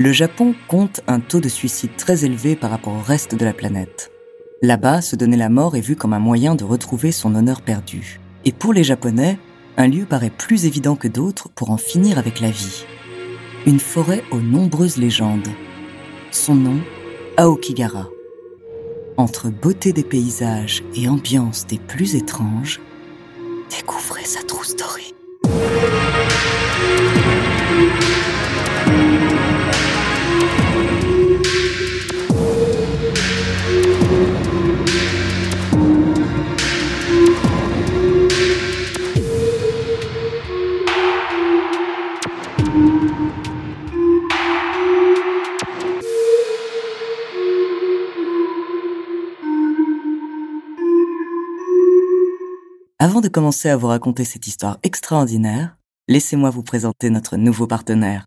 Le Japon compte un taux de suicide très élevé par rapport au reste de la planète. Là-bas, se donner la mort est vu comme un moyen de retrouver son honneur perdu. Et pour les Japonais, un lieu paraît plus évident que d'autres pour en finir avec la vie. Une forêt aux nombreuses légendes. Son nom, Aokigara. Entre beauté des paysages et ambiance des plus étranges, découvrez sa true story. Avant de commencer à vous raconter cette histoire extraordinaire, laissez-moi vous présenter notre nouveau partenaire.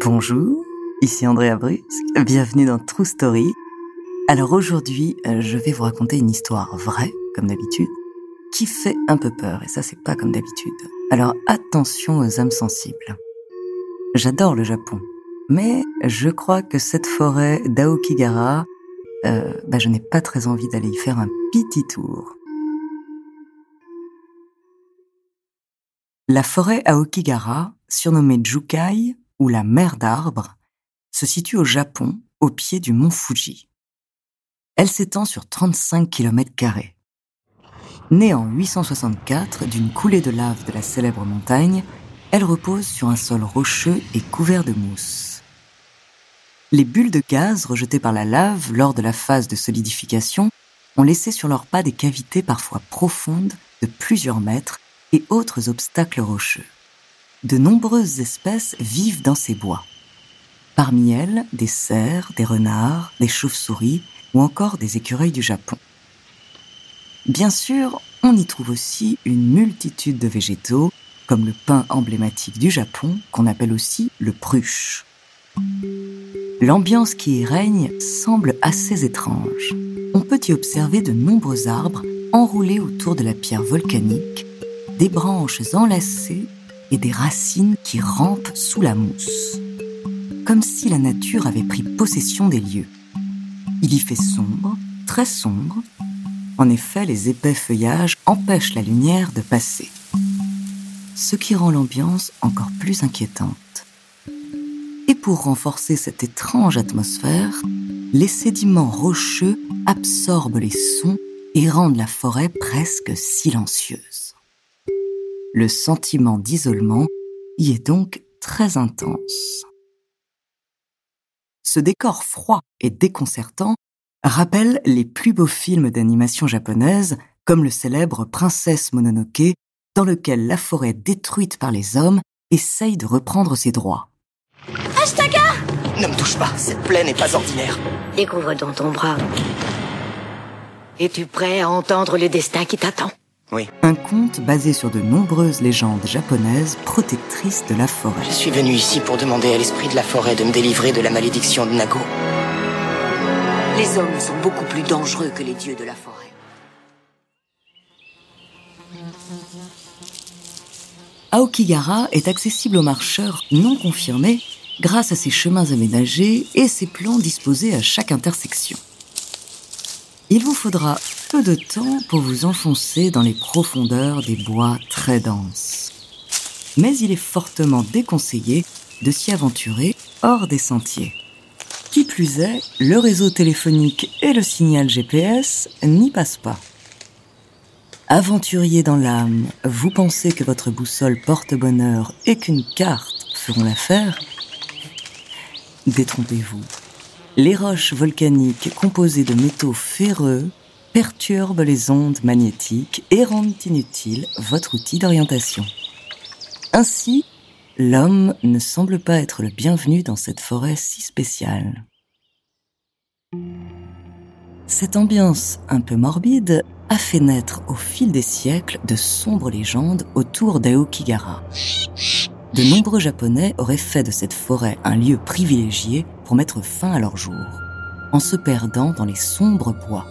Bonjour, ici Andrea Brusque, bienvenue dans True Story. Alors aujourd'hui, euh, je vais vous raconter une histoire vraie, comme d'habitude, qui fait un peu peur, et ça c'est pas comme d'habitude. Alors attention aux âmes sensibles. J'adore le Japon, mais je crois que cette forêt d'Aokigara, euh, bah, je n'ai pas très envie d'aller y faire un petit tour. La forêt Aokigara, surnommée Jukai ou la mer d'arbres, se situe au Japon, au pied du mont Fuji. Elle s'étend sur 35 km. Née en 864 d'une coulée de lave de la célèbre montagne, elle repose sur un sol rocheux et couvert de mousse. Les bulles de gaz rejetées par la lave lors de la phase de solidification ont laissé sur leurs pas des cavités parfois profondes de plusieurs mètres et autres obstacles rocheux. De nombreuses espèces vivent dans ces bois. Parmi elles, des cerfs, des renards, des chauves-souris ou encore des écureuils du Japon. Bien sûr, on y trouve aussi une multitude de végétaux, comme le pin emblématique du Japon, qu'on appelle aussi le pruche. L'ambiance qui y règne semble assez étrange. On peut y observer de nombreux arbres enroulés autour de la pierre volcanique, des branches enlacées et des racines qui rampent sous la mousse. Comme si la nature avait pris possession des lieux. Il y fait sombre, très sombre. En effet, les épais feuillages empêchent la lumière de passer. Ce qui rend l'ambiance encore plus inquiétante. Et pour renforcer cette étrange atmosphère, les sédiments rocheux absorbent les sons et rendent la forêt presque silencieuse. Le sentiment d'isolement y est donc très intense. Ce décor froid et déconcertant rappelle les plus beaux films d'animation japonaise, comme le célèbre Princesse Mononoke, dans lequel la forêt détruite par les hommes essaye de reprendre ses droits. Ashtaka Ne me touche pas, cette plaie n'est pas ordinaire. Découvre dans ton bras. Es-tu prêt à entendre le destin qui t'attend? Oui, Un conte basé sur de nombreuses légendes japonaises protectrices de la forêt. je suis venu ici pour demander à l'esprit de la forêt de me délivrer de la malédiction de Nago. Les hommes sont beaucoup plus dangereux que les dieux de la forêt. Aokigara est accessible aux marcheurs non confirmés grâce à ses chemins aménagés et ses plans disposés à chaque intersection. Il vous faudra peu de temps pour vous enfoncer dans les profondeurs des bois très denses. mais il est fortement déconseillé de s'y aventurer hors des sentiers. Qui plus est, le réseau téléphonique et le signal GPS n'y passent pas. Aventurier dans l'âme, vous pensez que votre boussole porte bonheur et qu'une carte feront l'affaire? Détrompez-vous. Les roches volcaniques composées de métaux ferreux perturbent les ondes magnétiques et rendent inutile votre outil d'orientation. Ainsi, l'homme ne semble pas être le bienvenu dans cette forêt si spéciale. Cette ambiance un peu morbide a fait naître au fil des siècles de sombres légendes autour d'Aokigara. De nombreux Japonais auraient fait de cette forêt un lieu privilégié pour mettre fin à leur jour, en se perdant dans les sombres bois.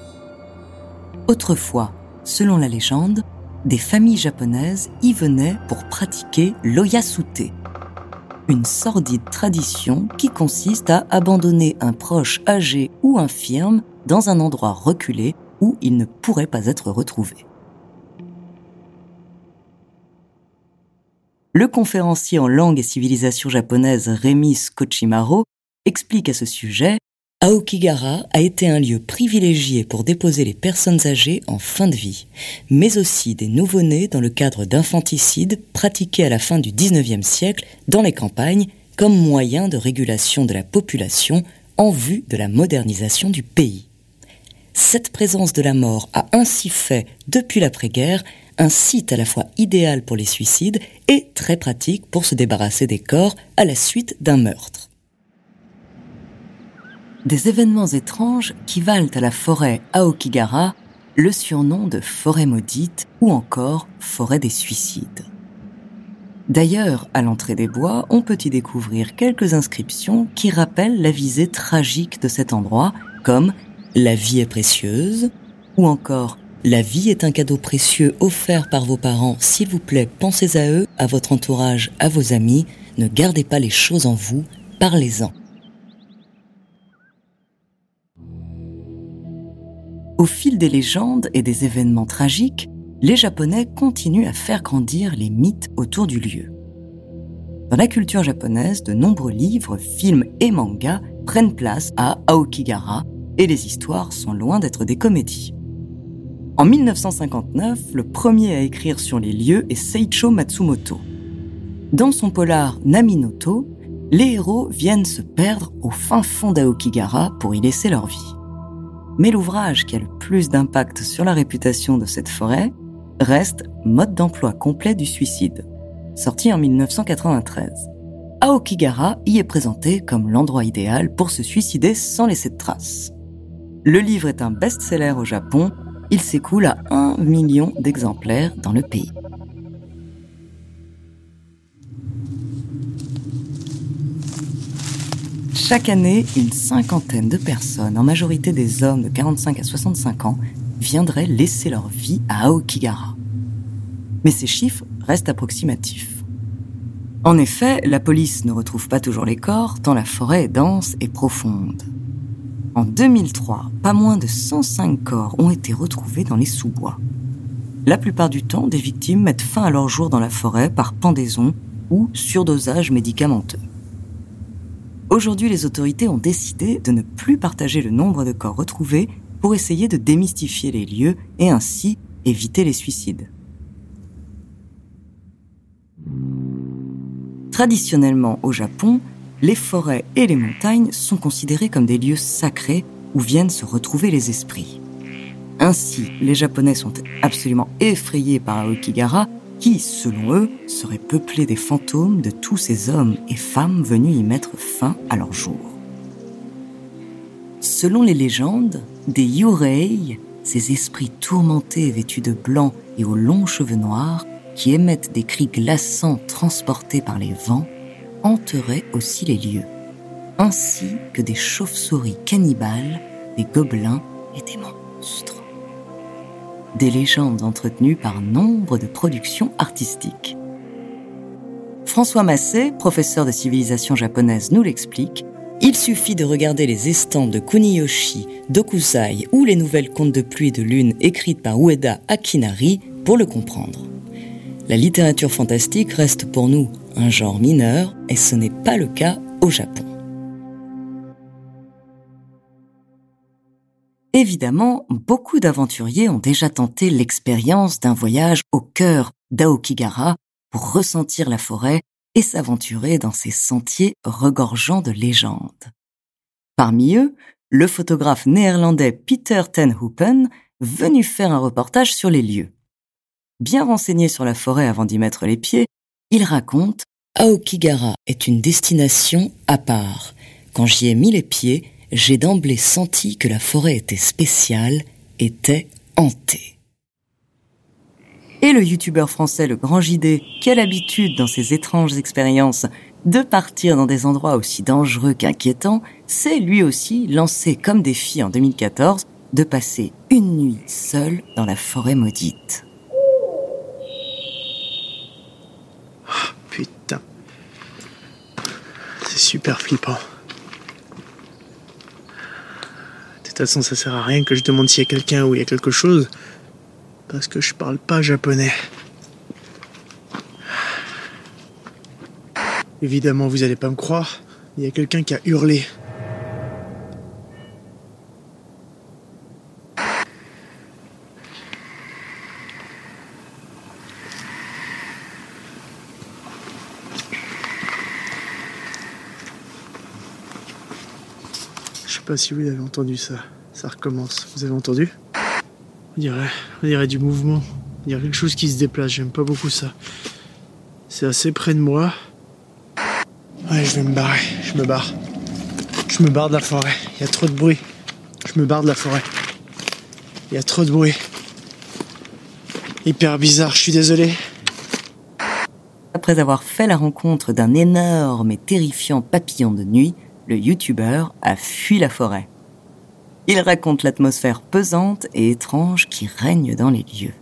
Autrefois, selon la légende, des familles japonaises y venaient pour pratiquer l'oyasute, une sordide tradition qui consiste à abandonner un proche âgé ou infirme dans un endroit reculé où il ne pourrait pas être retrouvé. Le conférencier en langue et civilisation japonaise Rémi Skochimaro explique à ce sujet Aokigara a été un lieu privilégié pour déposer les personnes âgées en fin de vie, mais aussi des nouveau-nés dans le cadre d'infanticides pratiqués à la fin du XIXe siècle dans les campagnes comme moyen de régulation de la population en vue de la modernisation du pays. Cette présence de la mort a ainsi fait, depuis l'après-guerre, un site à la fois idéal pour les suicides et très pratique pour se débarrasser des corps à la suite d'un meurtre des événements étranges qui valent à la forêt Aokigara le surnom de forêt maudite ou encore forêt des suicides. D'ailleurs, à l'entrée des bois, on peut y découvrir quelques inscriptions qui rappellent la visée tragique de cet endroit, comme La vie est précieuse, ou encore La vie est un cadeau précieux offert par vos parents, s'il vous plaît, pensez à eux, à votre entourage, à vos amis, ne gardez pas les choses en vous, parlez-en. Au fil des légendes et des événements tragiques, les Japonais continuent à faire grandir les mythes autour du lieu. Dans la culture japonaise, de nombreux livres, films et mangas prennent place à Aokigara et les histoires sont loin d'être des comédies. En 1959, le premier à écrire sur les lieux est Seicho Matsumoto. Dans son polar Naminoto, les héros viennent se perdre au fin fond d'Aokigara pour y laisser leur vie. Mais l'ouvrage qui a le plus d'impact sur la réputation de cette forêt reste Mode d'emploi complet du suicide, sorti en 1993. Aokigara y est présenté comme l'endroit idéal pour se suicider sans laisser de traces. Le livre est un best-seller au Japon, il s'écoule à 1 million d'exemplaires dans le pays. Chaque année, une cinquantaine de personnes, en majorité des hommes de 45 à 65 ans, viendraient laisser leur vie à Aokigara. Mais ces chiffres restent approximatifs. En effet, la police ne retrouve pas toujours les corps, tant la forêt est dense et profonde. En 2003, pas moins de 105 corps ont été retrouvés dans les sous-bois. La plupart du temps, des victimes mettent fin à leur jour dans la forêt par pendaison ou surdosage médicamenteux. Aujourd'hui, les autorités ont décidé de ne plus partager le nombre de corps retrouvés pour essayer de démystifier les lieux et ainsi éviter les suicides. Traditionnellement au Japon, les forêts et les montagnes sont considérées comme des lieux sacrés où viennent se retrouver les esprits. Ainsi, les Japonais sont absolument effrayés par Aokigara qui, selon eux, serait peuplé des fantômes de tous ces hommes et femmes venus y mettre fin à leur jour. Selon les légendes, des Yurei, ces esprits tourmentés vêtus de blanc et aux longs cheveux noirs, qui émettent des cris glaçants transportés par les vents, hanteraient aussi les lieux, ainsi que des chauves-souris cannibales, des gobelins et des monstres des légendes entretenues par nombre de productions artistiques. François Massé, professeur de civilisation japonaise, nous l'explique. Il suffit de regarder les estampes de Kuniyoshi, Dokusai ou les nouvelles contes de pluie et de lune écrites par Ueda Akinari pour le comprendre. la littérature fantastique reste pour nous un genre mineur et ce n'est pas le cas au Japon. Évidemment, beaucoup d'aventuriers ont déjà tenté l'expérience d'un voyage au cœur d'Aokigara pour ressentir la forêt et s'aventurer dans ces sentiers regorgeants de légendes. Parmi eux, le photographe néerlandais Peter ten Hoepen, venu faire un reportage sur les lieux. Bien renseigné sur la forêt avant d'y mettre les pieds, il raconte Aokigara est une destination à part. Quand j'y ai mis les pieds, j'ai d'emblée senti que la forêt était spéciale, était hantée. Et le youtubeur français Le Grand JD, qui a l'habitude dans ses étranges expériences de partir dans des endroits aussi dangereux qu'inquiétants, s'est lui aussi lancé comme défi en 2014 de passer une nuit seul dans la forêt maudite. Oh, putain. C'est super flippant. De toute façon, ça sert à rien que je demande s'il y a quelqu'un ou il y a quelque chose. Parce que je parle pas japonais. Évidemment, vous allez pas me croire. Il y a quelqu'un qui a hurlé. Sais pas si vous avez entendu ça. Ça recommence. Vous avez entendu? On dirait, on dirait du mouvement. Y a quelque chose qui se déplace. J'aime pas beaucoup ça. C'est assez près de moi. Ouais, je vais me barrer. Je me barre. Je me barre de la forêt. Il y a trop de bruit. Je me barre de la forêt. Il y a trop de bruit. Hyper bizarre, je suis désolé. Après avoir fait la rencontre d'un énorme et terrifiant papillon de nuit, le youtubeur a fui la forêt. Il raconte l'atmosphère pesante et étrange qui règne dans les lieux.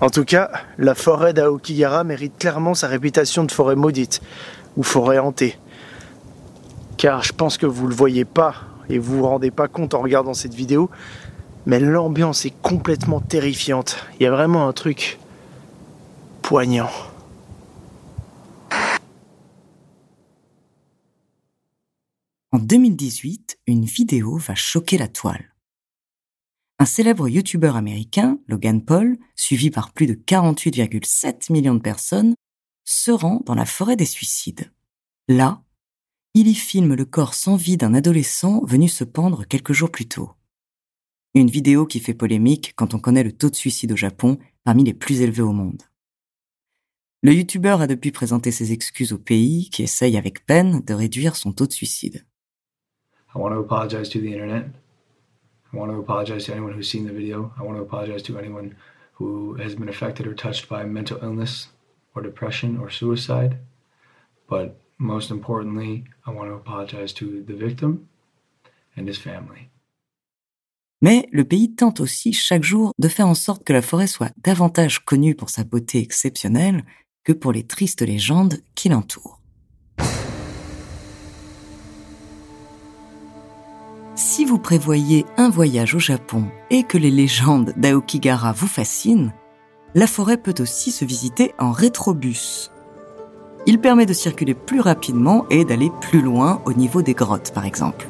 En tout cas, la forêt d'Aokigara mérite clairement sa réputation de forêt maudite ou forêt hantée. Car je pense que vous le voyez pas et vous vous rendez pas compte en regardant cette vidéo, mais l'ambiance est complètement terrifiante. Il y a vraiment un truc poignant. En 2018, une vidéo va choquer la toile. Un célèbre youtubeur américain, Logan Paul, suivi par plus de 48,7 millions de personnes, se rend dans la forêt des suicides. Là, il y filme le corps sans vie d'un adolescent venu se pendre quelques jours plus tôt. Une vidéo qui fait polémique quand on connaît le taux de suicide au Japon parmi les plus élevés au monde. Le youtubeur a depuis présenté ses excuses au pays qui essaye avec peine de réduire son taux de suicide. I want to apologize to the internet. I want to apologize to anyone who's seen the video. I want to apologize to anyone who has been affected or touched by mental illness or depression or suicide. But most importantly, I want to apologize to the victim and his family. Mais le pays tente aussi chaque jour de faire en sorte que la forêt soit davantage connue pour sa beauté exceptionnelle que pour les tristes légendes qui l'entourent. Si vous prévoyez un voyage au Japon et que les légendes d'Aokigara vous fascinent, la forêt peut aussi se visiter en rétrobus. Il permet de circuler plus rapidement et d'aller plus loin au niveau des grottes, par exemple.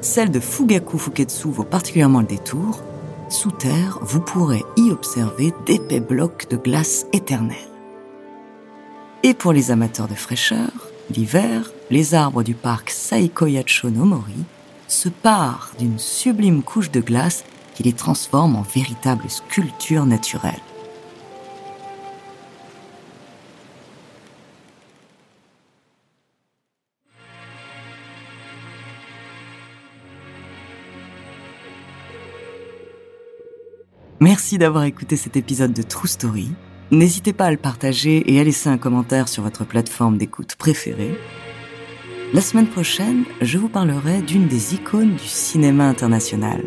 Celle de Fugaku Fuketsu vaut particulièrement le détour. Sous terre, vous pourrez y observer d'épais blocs de glace éternelle. Et pour les amateurs de fraîcheur, l'hiver, les arbres du parc Saikoyacho no Mori se parent d'une sublime couche de glace qui les transforme en véritables sculptures naturelles. Merci d'avoir écouté cet épisode de True Story. N'hésitez pas à le partager et à laisser un commentaire sur votre plateforme d'écoute préférée. La semaine prochaine, je vous parlerai d'une des icônes du cinéma international.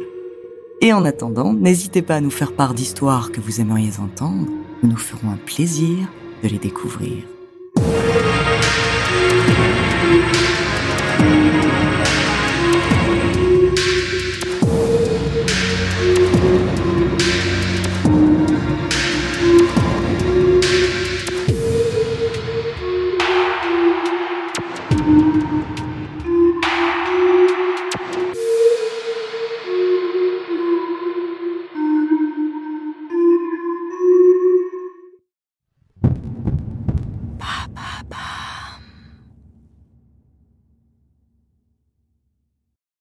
Et en attendant, n'hésitez pas à nous faire part d'histoires que vous aimeriez entendre. Nous nous ferons un plaisir de les découvrir.